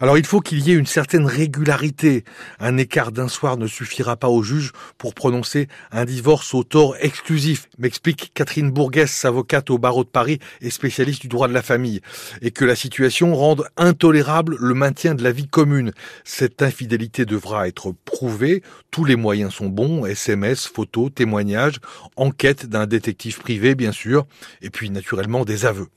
Alors il faut qu'il y ait une certaine régularité. Un écart d'un soir ne suffira pas au juge pour prononcer un divorce au tort exclusif, m'explique Catherine Bourguès, avocate au barreau de Paris et spécialiste du droit de la famille, et que la situation rende intolérable le maintien de la vie commune. Cette infidélité devra être prouvée, tous les moyens sont bons, SMS, photos, témoignages, enquête d'un détective privé bien sûr, et puis naturellement des aveux.